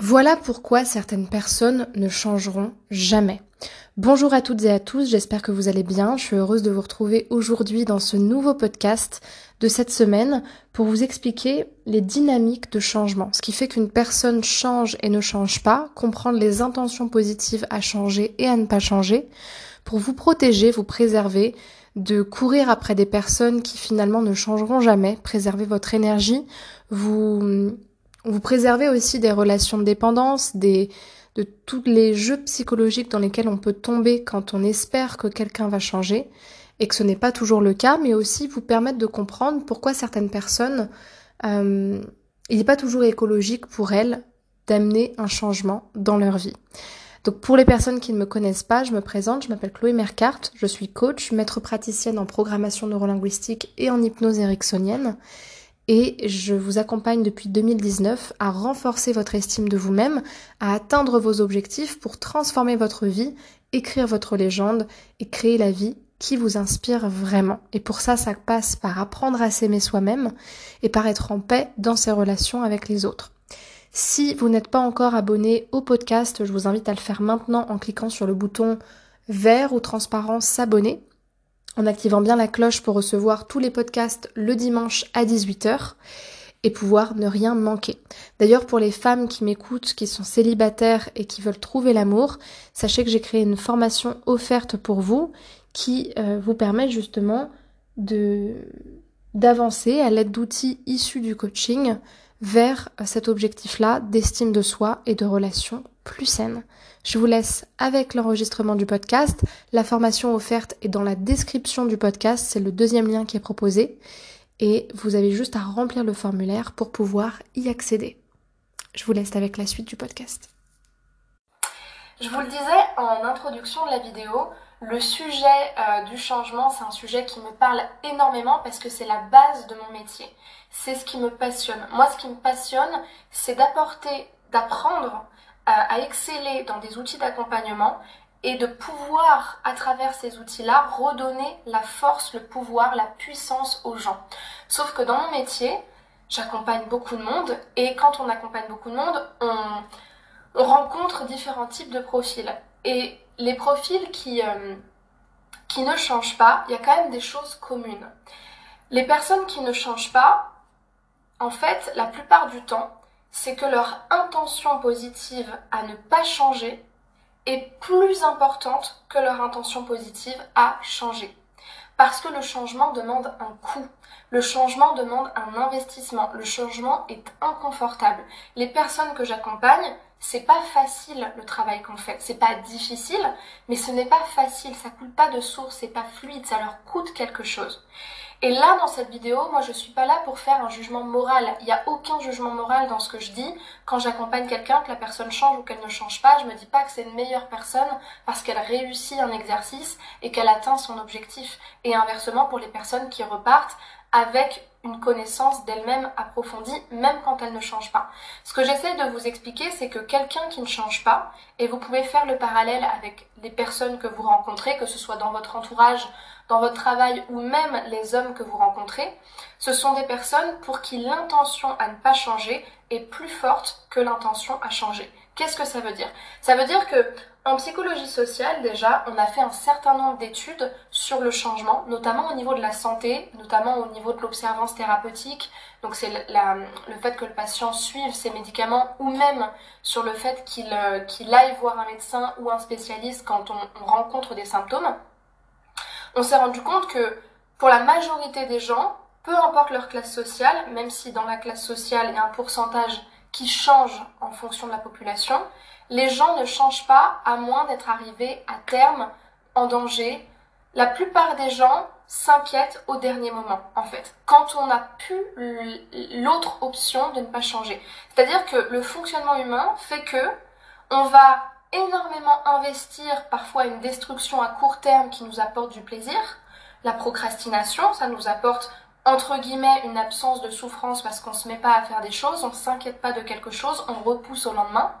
Voilà pourquoi certaines personnes ne changeront jamais. Bonjour à toutes et à tous, j'espère que vous allez bien. Je suis heureuse de vous retrouver aujourd'hui dans ce nouveau podcast de cette semaine pour vous expliquer les dynamiques de changement. Ce qui fait qu'une personne change et ne change pas, comprendre les intentions positives à changer et à ne pas changer, pour vous protéger, vous préserver de courir après des personnes qui finalement ne changeront jamais, préserver votre énergie, vous vous préservez aussi des relations de dépendance, des, de tous les jeux psychologiques dans lesquels on peut tomber quand on espère que quelqu'un va changer et que ce n'est pas toujours le cas, mais aussi vous permettre de comprendre pourquoi certaines personnes, euh, il n'est pas toujours écologique pour elles d'amener un changement dans leur vie. Donc pour les personnes qui ne me connaissent pas, je me présente, je m'appelle Chloé Mercart, je suis coach, maître praticienne en programmation neurolinguistique et en hypnose ericksonienne et je vous accompagne depuis 2019 à renforcer votre estime de vous-même, à atteindre vos objectifs pour transformer votre vie, écrire votre légende et créer la vie qui vous inspire vraiment. Et pour ça, ça passe par apprendre à s'aimer soi-même et par être en paix dans ses relations avec les autres. Si vous n'êtes pas encore abonné au podcast, je vous invite à le faire maintenant en cliquant sur le bouton vert ou transparent s'abonner en activant bien la cloche pour recevoir tous les podcasts le dimanche à 18h et pouvoir ne rien manquer. D'ailleurs, pour les femmes qui m'écoutent, qui sont célibataires et qui veulent trouver l'amour, sachez que j'ai créé une formation offerte pour vous qui euh, vous permet justement de d'avancer à l'aide d'outils issus du coaching vers cet objectif-là d'estime de soi et de relations plus saines. Je vous laisse avec l'enregistrement du podcast. La formation offerte est dans la description du podcast, c'est le deuxième lien qui est proposé. Et vous avez juste à remplir le formulaire pour pouvoir y accéder. Je vous laisse avec la suite du podcast. Je vous le disais en introduction de la vidéo, le sujet euh, du changement, c'est un sujet qui me parle énormément parce que c'est la base de mon métier. C'est ce qui me passionne. Moi, ce qui me passionne, c'est d'apporter, d'apprendre à, exceller dans des outils d'accompagnement et de pouvoir, à travers ces outils-là, redonner la force, le pouvoir, la puissance aux gens. Sauf que dans mon métier, j'accompagne beaucoup de monde et quand on accompagne beaucoup de monde, on, on rencontre différents types de profils. Et les profils qui, euh, qui ne changent pas, il y a quand même des choses communes. Les personnes qui ne changent pas, en fait, la plupart du temps, c'est que leur intention positive à ne pas changer est plus importante que leur intention positive à changer. Parce que le changement demande un coût. Le changement demande un investissement. Le changement est inconfortable. Les personnes que j'accompagne, c'est pas facile le travail qu'on fait. C'est pas difficile, mais ce n'est pas facile. Ça coule pas de source, c'est pas fluide, ça leur coûte quelque chose. Et là, dans cette vidéo, moi, je suis pas là pour faire un jugement moral. Il n'y a aucun jugement moral dans ce que je dis. Quand j'accompagne quelqu'un, que la personne change ou qu'elle ne change pas, je me dis pas que c'est une meilleure personne parce qu'elle réussit un exercice et qu'elle atteint son objectif. Et inversement, pour les personnes qui repartent avec une connaissance d'elle-même approfondie, même quand elle ne change pas. Ce que j'essaie de vous expliquer, c'est que quelqu'un qui ne change pas, et vous pouvez faire le parallèle avec les personnes que vous rencontrez, que ce soit dans votre entourage, dans votre travail ou même les hommes que vous rencontrez, ce sont des personnes pour qui l'intention à ne pas changer est plus forte que l'intention à changer. Qu'est-ce que ça veut dire? Ça veut dire que en psychologie sociale, déjà, on a fait un certain nombre d'études sur le changement, notamment au niveau de la santé, notamment au niveau de l'observance thérapeutique. Donc c'est le fait que le patient suive ses médicaments ou même sur le fait qu'il euh, aille voir un médecin ou un spécialiste quand on rencontre des symptômes on s'est rendu compte que pour la majorité des gens, peu importe leur classe sociale, même si dans la classe sociale il y a un pourcentage qui change en fonction de la population, les gens ne changent pas à moins d'être arrivés à terme en danger. La plupart des gens s'inquiètent au dernier moment, en fait, quand on n'a plus l'autre option de ne pas changer. C'est-à-dire que le fonctionnement humain fait que on va énormément investir parfois une destruction à court terme qui nous apporte du plaisir. La procrastination, ça nous apporte entre guillemets une absence de souffrance parce qu'on ne se met pas à faire des choses, on ne s'inquiète pas de quelque chose, on repousse au lendemain.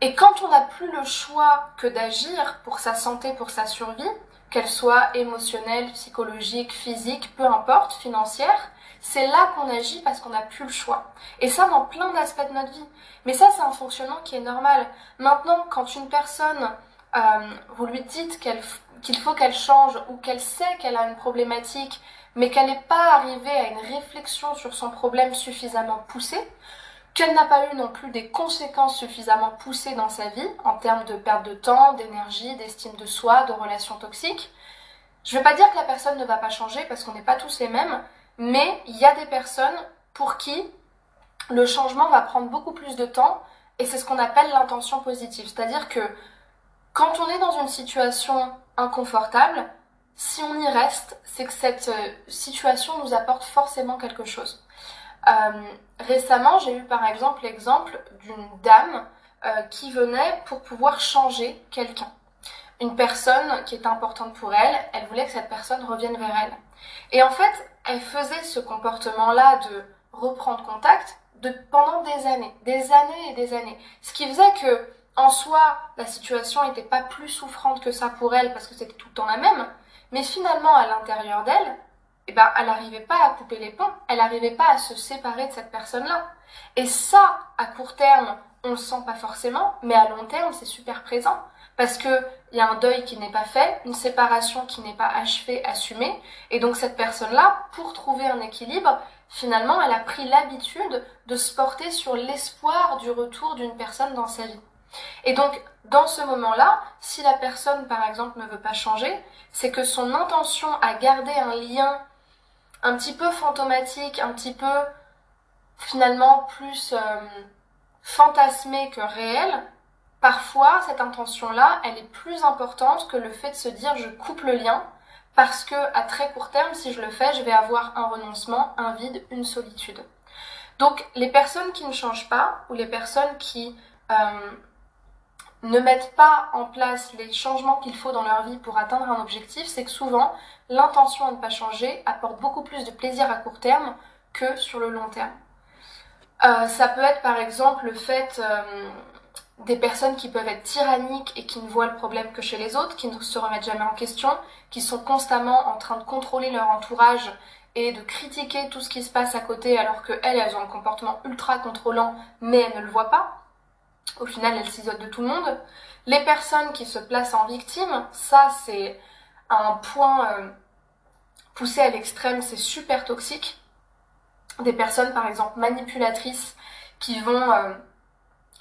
Et quand on n'a plus le choix que d'agir pour sa santé, pour sa survie, qu'elle soit émotionnelle, psychologique, physique, peu importe, financière, c'est là qu'on agit parce qu'on n'a plus le choix. Et ça dans plein d'aspects de notre vie. Mais ça, c'est un fonctionnement qui est normal. Maintenant, quand une personne, euh, vous lui dites qu'il faut qu'elle change ou qu'elle sait qu'elle a une problématique, mais qu'elle n'est pas arrivée à une réflexion sur son problème suffisamment poussée, qu'elle n'a pas eu non plus des conséquences suffisamment poussées dans sa vie, en termes de perte de temps, d'énergie, d'estime de soi, de relations toxiques. Je ne vais pas dire que la personne ne va pas changer parce qu'on n'est pas tous les mêmes, mais il y a des personnes pour qui le changement va prendre beaucoup plus de temps et c'est ce qu'on appelle l'intention positive. C'est-à-dire que quand on est dans une situation inconfortable, si on y reste, c'est que cette euh, situation nous apporte forcément quelque chose. Euh, récemment, j'ai eu par exemple l'exemple d'une dame euh, qui venait pour pouvoir changer quelqu'un. Une personne qui était importante pour elle, elle voulait que cette personne revienne vers elle. Et en fait, elle faisait ce comportement-là de reprendre contact de, pendant des années, des années et des années. Ce qui faisait que, en soi, la situation n'était pas plus souffrante que ça pour elle parce que c'était tout le temps la même. Mais finalement, à l'intérieur d'elle, eh ben, elle n'arrivait pas à couper les ponts, elle n'arrivait pas à se séparer de cette personne-là. Et ça, à court terme, on le sent pas forcément, mais à long terme, c'est super présent. Parce que il y a un deuil qui n'est pas fait, une séparation qui n'est pas achevée, assumée, et donc cette personne-là, pour trouver un équilibre, finalement, elle a pris l'habitude de se porter sur l'espoir du retour d'une personne dans sa vie. Et donc, dans ce moment-là, si la personne, par exemple, ne veut pas changer, c'est que son intention à garder un lien un petit peu fantomatique, un petit peu finalement plus euh, fantasmé que réel, parfois cette intention-là, elle est plus importante que le fait de se dire je coupe le lien, parce que à très court terme, si je le fais, je vais avoir un renoncement, un vide, une solitude. Donc les personnes qui ne changent pas, ou les personnes qui euh, ne mettent pas en place les changements qu'il faut dans leur vie pour atteindre un objectif, c'est que souvent l'intention à ne pas changer apporte beaucoup plus de plaisir à court terme que sur le long terme. Euh, ça peut être par exemple le fait euh, des personnes qui peuvent être tyranniques et qui ne voient le problème que chez les autres, qui ne se remettent jamais en question, qui sont constamment en train de contrôler leur entourage et de critiquer tout ce qui se passe à côté alors qu'elles, elles ont un comportement ultra contrôlant mais elles ne le voient pas. Au final, elles s'isolent de tout le monde. Les personnes qui se placent en victime, ça c'est un point euh, poussé à l'extrême, c'est super toxique. Des personnes par exemple manipulatrices qui vont euh,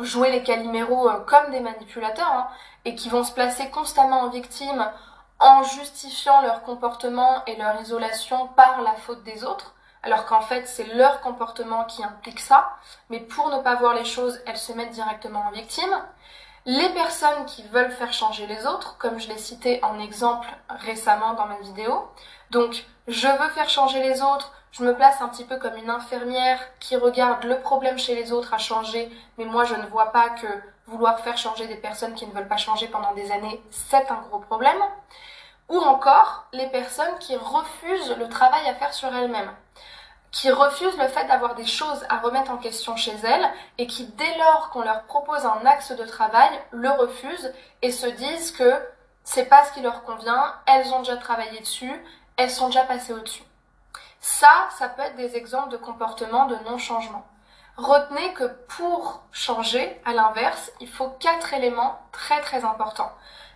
jouer les caliméros euh, comme des manipulateurs hein, et qui vont se placer constamment en victime en justifiant leur comportement et leur isolation par la faute des autres, alors qu'en fait c'est leur comportement qui implique ça, mais pour ne pas voir les choses, elles se mettent directement en victime. Les personnes qui veulent faire changer les autres, comme je l'ai cité en exemple récemment dans ma vidéo, donc je veux faire changer les autres, je me place un petit peu comme une infirmière qui regarde le problème chez les autres à changer, mais moi je ne vois pas que vouloir faire changer des personnes qui ne veulent pas changer pendant des années, c'est un gros problème. Ou encore les personnes qui refusent le travail à faire sur elles-mêmes, qui refusent le fait d'avoir des choses à remettre en question chez elles et qui dès lors qu'on leur propose un axe de travail, le refusent et se disent que c'est pas ce qui leur convient, elles ont déjà travaillé dessus, elles sont déjà passées au-dessus. Ça, ça peut être des exemples de comportements de non-changement. Retenez que pour changer, à l'inverse, il faut quatre éléments très très importants.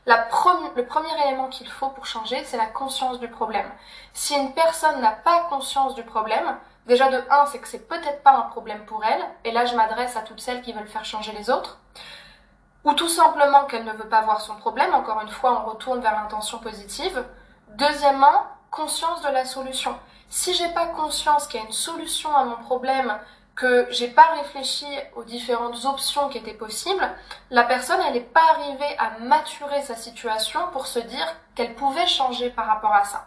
Le premier élément qu'il faut pour changer, c'est la conscience du problème. Si une personne n'a pas conscience du problème, déjà de un, c'est que c'est peut-être pas un problème pour elle, et là je m'adresse à toutes celles qui veulent faire changer les autres, ou tout simplement qu'elle ne veut pas voir son problème, encore une fois on retourne vers l'intention positive. Deuxièmement, conscience de la solution. Si j'ai pas conscience qu'il y a une solution à mon problème, que j'ai pas réfléchi aux différentes options qui étaient possibles, la personne elle n'est pas arrivée à maturer sa situation pour se dire qu'elle pouvait changer par rapport à ça.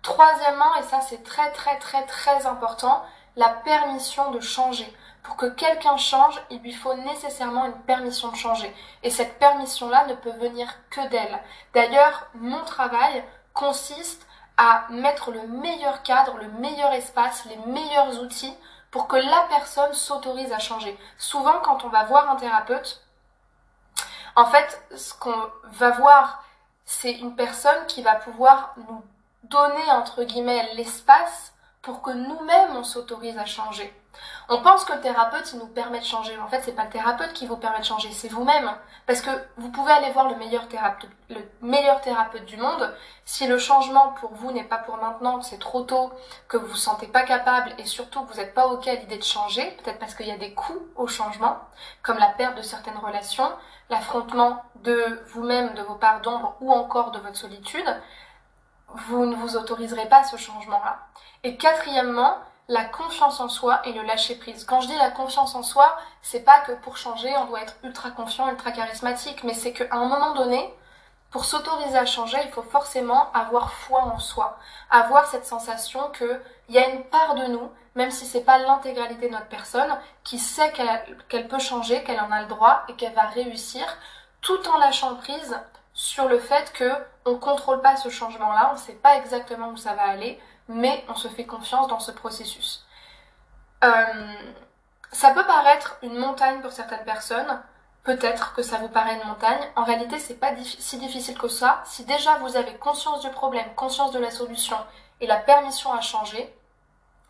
Troisièmement, et ça c'est très très très très important, la permission de changer. Pour que quelqu'un change, il lui faut nécessairement une permission de changer. Et cette permission-là ne peut venir que d'elle. D'ailleurs, mon travail consiste à mettre le meilleur cadre, le meilleur espace, les meilleurs outils pour que la personne s'autorise à changer. Souvent, quand on va voir un thérapeute, en fait, ce qu'on va voir, c'est une personne qui va pouvoir nous donner, entre guillemets, l'espace pour que nous-mêmes on s'autorise à changer. On pense que le thérapeute, il nous permet de changer. En fait, c'est pas le thérapeute qui vous permet de changer, c'est vous-même. Parce que vous pouvez aller voir le meilleur thérapeute, le meilleur thérapeute du monde. Si le changement pour vous n'est pas pour maintenant, que c'est trop tôt, que vous vous sentez pas capable et surtout que vous n'êtes pas ok à l'idée de changer, peut-être parce qu'il y a des coûts au changement, comme la perte de certaines relations, l'affrontement de vous-même, de vos parts d'ombre ou encore de votre solitude, vous ne vous autoriserez pas ce changement-là. Et quatrièmement, la confiance en soi et le lâcher prise. Quand je dis la confiance en soi, c'est pas que pour changer, on doit être ultra confiant, ultra charismatique, mais c'est qu'à un moment donné, pour s'autoriser à changer, il faut forcément avoir foi en soi, avoir cette sensation que il y a une part de nous, même si c'est pas l'intégralité de notre personne, qui sait qu'elle peut changer, qu'elle en a le droit et qu'elle va réussir, tout en lâchant prise sur le fait que on contrôle pas ce changement-là, on ne sait pas exactement où ça va aller, mais on se fait confiance dans ce processus. Euh, ça peut paraître une montagne pour certaines personnes, peut-être que ça vous paraît une montagne. En réalité, c'est pas si difficile que ça. Si déjà vous avez conscience du problème, conscience de la solution et la permission à changer,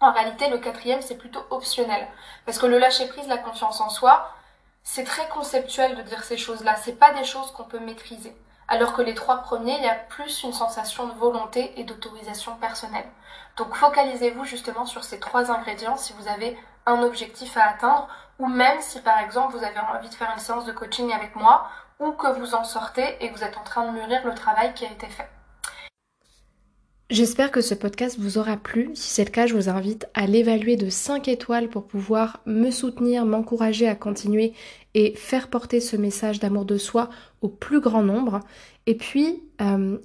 en réalité, le quatrième, c'est plutôt optionnel. Parce que le lâcher prise, la confiance en soi, c'est très conceptuel de dire ces choses-là. C'est pas des choses qu'on peut maîtriser alors que les trois premiers, il y a plus une sensation de volonté et d'autorisation personnelle. Donc focalisez-vous justement sur ces trois ingrédients si vous avez un objectif à atteindre, ou même si par exemple vous avez envie de faire une séance de coaching avec moi, ou que vous en sortez et vous êtes en train de mûrir le travail qui a été fait. J'espère que ce podcast vous aura plu. Si c'est le cas, je vous invite à l'évaluer de 5 étoiles pour pouvoir me soutenir, m'encourager à continuer et faire porter ce message d'amour de soi au plus grand nombre. Et puis, euh,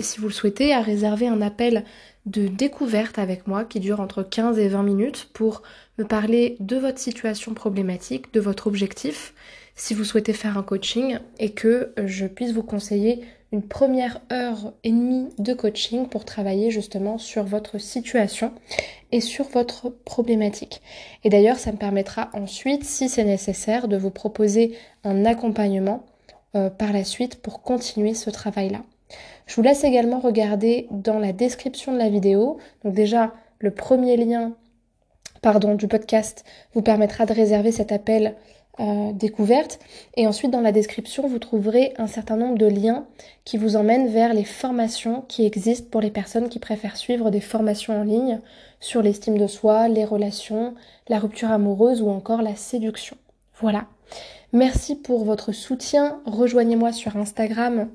si vous le souhaitez, à réserver un appel de découverte avec moi qui dure entre 15 et 20 minutes pour me parler de votre situation problématique, de votre objectif, si vous souhaitez faire un coaching et que je puisse vous conseiller une première heure et demie de coaching pour travailler justement sur votre situation et sur votre problématique. Et d'ailleurs, ça me permettra ensuite, si c'est nécessaire, de vous proposer un accompagnement euh, par la suite pour continuer ce travail-là. Je vous laisse également regarder dans la description de la vidéo. Donc déjà, le premier lien pardon, du podcast vous permettra de réserver cet appel euh, découverte. Et ensuite, dans la description, vous trouverez un certain nombre de liens qui vous emmènent vers les formations qui existent pour les personnes qui préfèrent suivre des formations en ligne sur l'estime de soi, les relations, la rupture amoureuse ou encore la séduction. Voilà. Merci pour votre soutien. Rejoignez-moi sur Instagram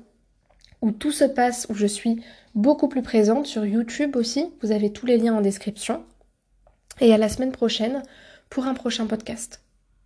où tout se passe, où je suis beaucoup plus présente, sur YouTube aussi. Vous avez tous les liens en description. Et à la semaine prochaine pour un prochain podcast.